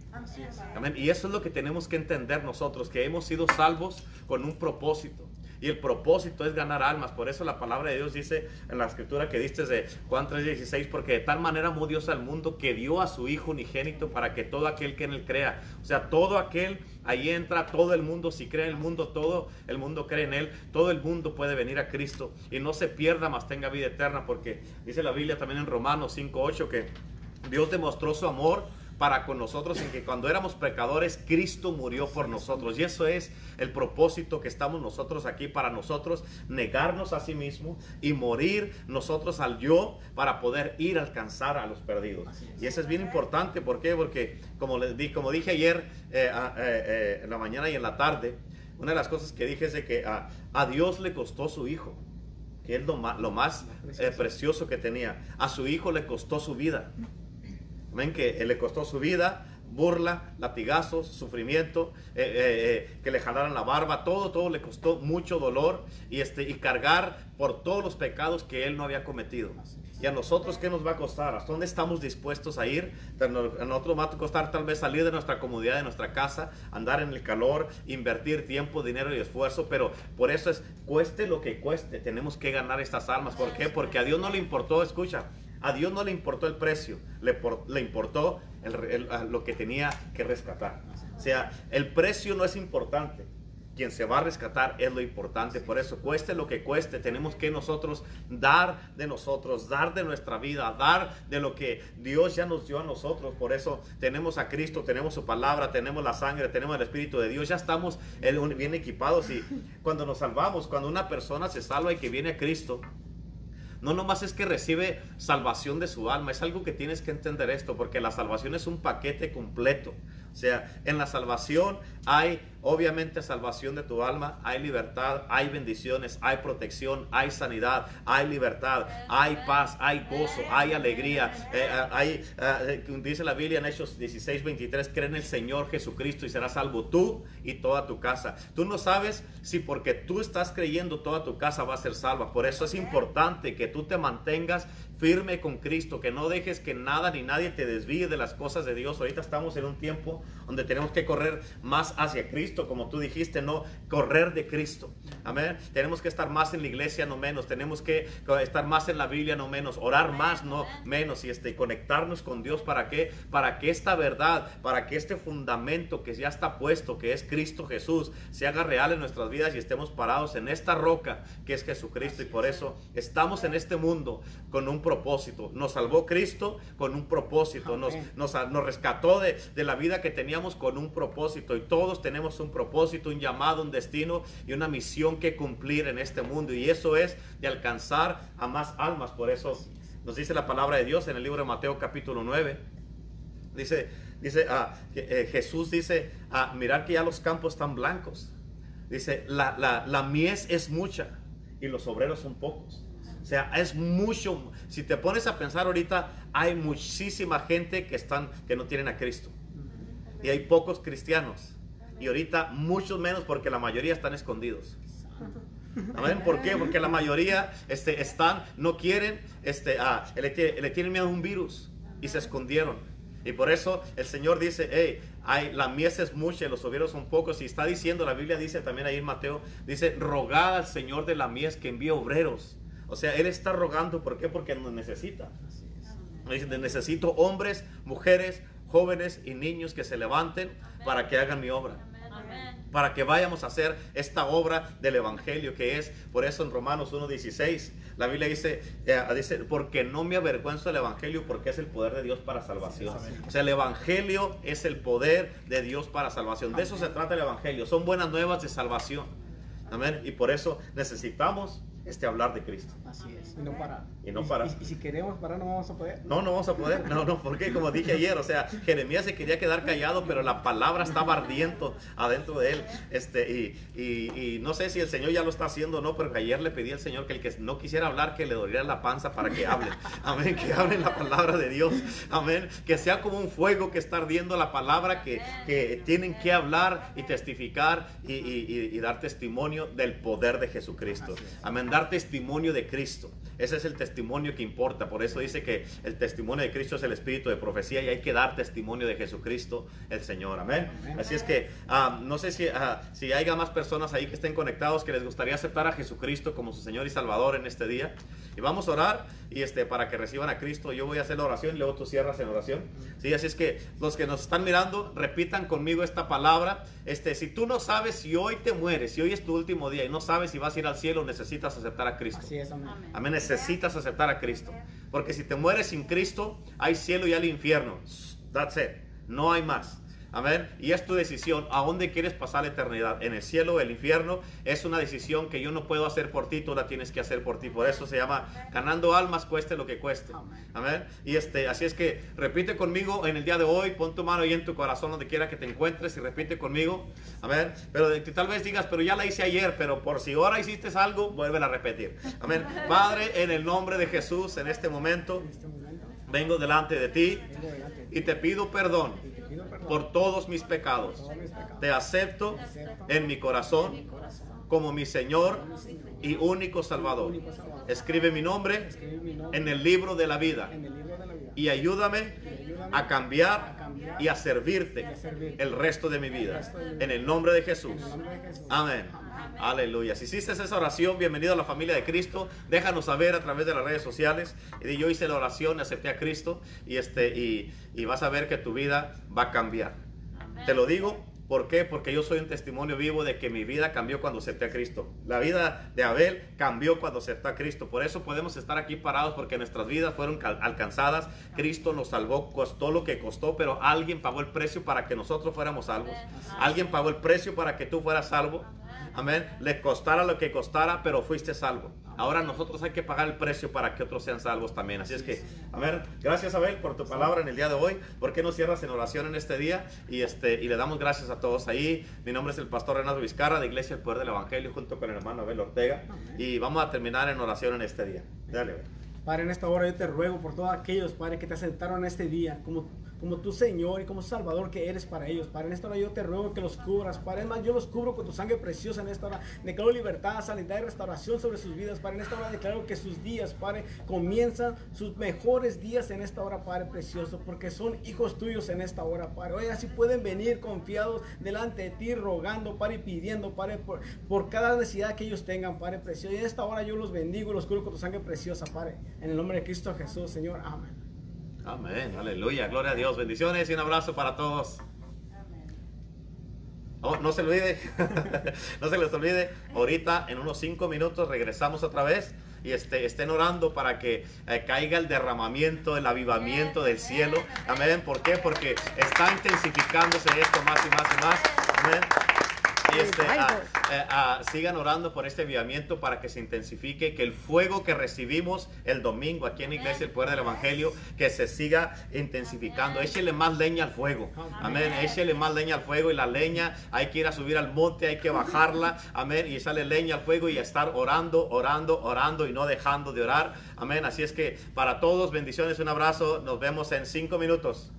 Amén. Y eso es lo que tenemos que entender nosotros, que hemos sido salvos con un propósito. Y el propósito es ganar almas. Por eso la palabra de Dios dice en la escritura que diste de Juan 3:16, porque de tal manera amó Dios al mundo que dio a su Hijo unigénito para que todo aquel que en él crea, o sea, todo aquel, ahí entra todo el mundo, si cree en el mundo, todo el mundo cree en él, todo el mundo puede venir a Cristo y no se pierda, más tenga vida eterna, porque dice la Biblia también en Romanos 5:8 que Dios demostró su amor para con nosotros en que cuando éramos pecadores, Cristo murió por nosotros. Y eso es el propósito que estamos nosotros aquí para nosotros, negarnos a sí mismo y morir nosotros al yo para poder ir a alcanzar a los perdidos. Y eso es bien importante, ¿por qué? Porque como, les di, como dije ayer eh, eh, eh, en la mañana y en la tarde, una de las cosas que dije es de que a, Dios le costó su hijo que es lo más, lo más precioso que tenía. A su hijo le costó su vida. Ven que le costó su vida, burla, latigazos, sufrimiento, eh, eh, eh, que le jalaran la barba, todo, todo le costó mucho dolor y, este, y cargar por todos los pecados que él no había cometido. Y a nosotros, ¿qué nos va a costar? ¿Hasta dónde estamos dispuestos a ir? A nosotros va a costar tal vez salir de nuestra comodidad, de nuestra casa, andar en el calor, invertir tiempo, dinero y esfuerzo, pero por eso es, cueste lo que cueste, tenemos que ganar estas almas. ¿Por qué? Porque a Dios no le importó, escucha, a Dios no le importó el precio, le, le importó lo que tenía que rescatar. O sea, el precio no es importante. Quien se va a rescatar es lo importante. Por eso, cueste lo que cueste, tenemos que nosotros dar de nosotros, dar de nuestra vida, dar de lo que Dios ya nos dio a nosotros. Por eso tenemos a Cristo, tenemos su palabra, tenemos la sangre, tenemos el Espíritu de Dios. Ya estamos bien equipados y cuando nos salvamos, cuando una persona se salva y que viene a Cristo, no nomás es que recibe salvación de su alma, es algo que tienes que entender esto, porque la salvación es un paquete completo. O sea, en la salvación hay obviamente salvación de tu alma, hay libertad, hay bendiciones, hay protección, hay sanidad, hay libertad, hay paz, hay gozo, hay alegría. Eh, eh, hay, eh, dice la Biblia en Hechos 16, 23, cree en el Señor Jesucristo y serás salvo tú y toda tu casa. Tú no sabes si porque tú estás creyendo toda tu casa va a ser salva. Por eso es importante que tú te mantengas firme con Cristo, que no dejes que nada ni nadie te desvíe de las cosas de Dios. Ahorita estamos en un tiempo donde tenemos que correr más hacia Cristo, como tú dijiste, no correr de Cristo. Amén. Tenemos que estar más en la iglesia, no menos. Tenemos que estar más en la Biblia, no menos. Orar más, no menos. Y este, conectarnos con Dios. ¿Para qué? Para que esta verdad, para que este fundamento que ya está puesto, que es Cristo Jesús, se haga real en nuestras vidas y estemos parados en esta roca que es Jesucristo. Y por eso estamos en este mundo con un propósito. Nos salvó Cristo con un propósito. Nos, nos, rescató de, de, la vida que teníamos con un propósito. Y todos tenemos un propósito, un llamado, un destino y una misión que cumplir en este mundo. Y eso es de alcanzar a más almas. Por eso nos dice la palabra de Dios en el libro de Mateo capítulo 9. Dice, dice ah, eh, Jesús dice, ah, mirar que ya los campos están blancos. Dice, la, la, la mies es mucha y los obreros son pocos. O sea, es mucho. Si te pones a pensar ahorita, hay muchísima gente que están que no tienen a Cristo. Y hay pocos cristianos. Y ahorita muchos menos porque la mayoría están escondidos. ¿Por qué? Porque la mayoría este, están, no quieren, este, ah, le, le tienen miedo a un virus y se escondieron. Y por eso el Señor dice, hey, hay, la mies es mucha y los obreros son pocos. Y está diciendo, la Biblia dice también ahí en Mateo, dice, rogad al Señor de la mies que envíe obreros. O sea, Él está rogando, ¿por qué? Porque nos necesita. Dice, necesito hombres, mujeres, jóvenes y niños que se levanten para que hagan mi obra para que vayamos a hacer esta obra del Evangelio que es, por eso en Romanos 1.16, la Biblia dice, eh, dice, porque no me avergüenzo del Evangelio porque es el poder de Dios para salvación. O sea, el Evangelio es el poder de Dios para salvación. De eso se trata el Evangelio. Son buenas nuevas de salvación. Amén. Y por eso necesitamos este hablar de Cristo. Así es, y no parar. Y no parar. Y, si queremos parar, no vamos a poder. No, no vamos a poder. No, no, porque como dije ayer, o sea, Jeremías se quería quedar callado, pero la palabra estaba ardiendo adentro de él. Este, y, y, no sé si el Señor ya lo está haciendo o no, pero ayer le pedí al Señor que el que no quisiera hablar, que le doliera la panza para que hable. Amén, que hablen la palabra de Dios. Amén, que sea como un fuego que está ardiendo la palabra, que, que tienen que hablar y testificar y, y dar testimonio del poder de Jesucristo. Amén dar testimonio de Cristo. Ese es el testimonio que importa. Por eso dice que el testimonio de Cristo es el espíritu de profecía y hay que dar testimonio de Jesucristo el Señor. Amén. Así es que ah, no sé si, uh, si haya más personas ahí que estén conectados que les gustaría aceptar a Jesucristo como su Señor y Salvador en este día. Y vamos a orar y este, para que reciban a Cristo. Yo voy a hacer la oración y luego tú cierras en oración. Sí, así es que los que nos están mirando, repitan conmigo esta palabra. Este, si tú no sabes si hoy te mueres, si hoy es tu último día y no sabes si vas a ir al cielo, necesitas aceptar a Cristo. Así es, amén. amén. Necesitas aceptar a Cristo. Porque si te mueres sin Cristo, hay cielo y hay infierno. That's it. No hay más. Amén. Y es tu decisión a dónde quieres pasar la eternidad, en el cielo o el infierno. Es una decisión que yo no puedo hacer por ti, tú la tienes que hacer por ti. Por eso se llama ganando almas, cueste lo que cueste. Amén. Y este, así es que repite conmigo en el día de hoy, pon tu mano ahí en tu corazón donde quiera que te encuentres y repite conmigo. Amén. Pero tal vez digas, pero ya la hice ayer, pero por si ahora hiciste algo, vuelve a repetir. Amén. Padre, en el nombre de Jesús, en este momento, vengo delante de ti y te pido perdón por todos mis pecados. Te acepto en mi corazón como mi Señor y único Salvador. Escribe mi nombre en el libro de la vida y ayúdame a cambiar y a servirte el resto de mi vida. En el nombre de Jesús. Amén. Aleluya. Si hiciste esa oración, bienvenido a la familia de Cristo. Déjanos saber a través de las redes sociales. Y yo hice la oración, acepté a Cristo y, este, y, y vas a ver que tu vida va a cambiar. Te lo digo ¿Por qué? Porque yo soy un testimonio vivo de que mi vida cambió cuando acepté a Cristo. La vida de Abel cambió cuando aceptó a Cristo. Por eso podemos estar aquí parados porque nuestras vidas fueron alcanzadas. Cristo nos salvó, costó lo que costó, pero alguien pagó el precio para que nosotros fuéramos salvos. Alguien pagó el precio para que tú fueras salvo. Amén. Le costara lo que costara, pero fuiste salvo. Ahora nosotros hay que pagar el precio para que otros sean salvos también. Así es que, a ver, gracias Abel por tu palabra en el día de hoy. ¿Por qué no cierras en oración en este día? Y, este, y le damos gracias a todos ahí. Mi nombre es el pastor Renato Vizcarra de Iglesia El Poder del Evangelio junto con el hermano Abel Ortega. Y vamos a terminar en oración en este día. Dale. Padre, en esta hora yo te ruego por todos aquellos, Padre, que te aceptaron este día como como tu Señor y como Salvador que eres para ellos. Padre, en esta hora yo te ruego que los cubras. Padre, es más, yo los cubro con tu sangre preciosa en esta hora. Declaro libertad, sanidad y restauración sobre sus vidas. Padre, en esta hora declaro que sus días, Padre, comienzan sus mejores días en esta hora, Padre precioso, porque son hijos tuyos en esta hora, Padre. Hoy así pueden venir confiados delante de ti, rogando, Padre, y pidiendo, Padre, por, por cada necesidad que ellos tengan, Padre precioso. Y en esta hora yo los bendigo y los cubro con tu sangre preciosa, Padre. En el nombre de Cristo Jesús, Señor. Amén. Amén, aleluya, gloria a Dios, bendiciones y un abrazo para todos. Oh, no se olvide, no se les olvide, ahorita en unos cinco minutos regresamos otra vez y este, estén orando para que eh, caiga el derramamiento, el avivamiento del cielo. Amén, ¿por qué? Porque está intensificándose esto más y más y más. Amén. Y este, ah, eh, ah, sigan orando por este avivamiento para que se intensifique, que el fuego que recibimos el domingo aquí en la iglesia, el poder del evangelio, que se siga intensificando. Échele más leña al fuego. Amén. Échele más leña al fuego y la leña hay que ir a subir al monte, hay que bajarla. Amén. Y sale leña al fuego y estar orando, orando, orando y no dejando de orar. Amén. Así es que para todos, bendiciones, un abrazo. Nos vemos en cinco minutos.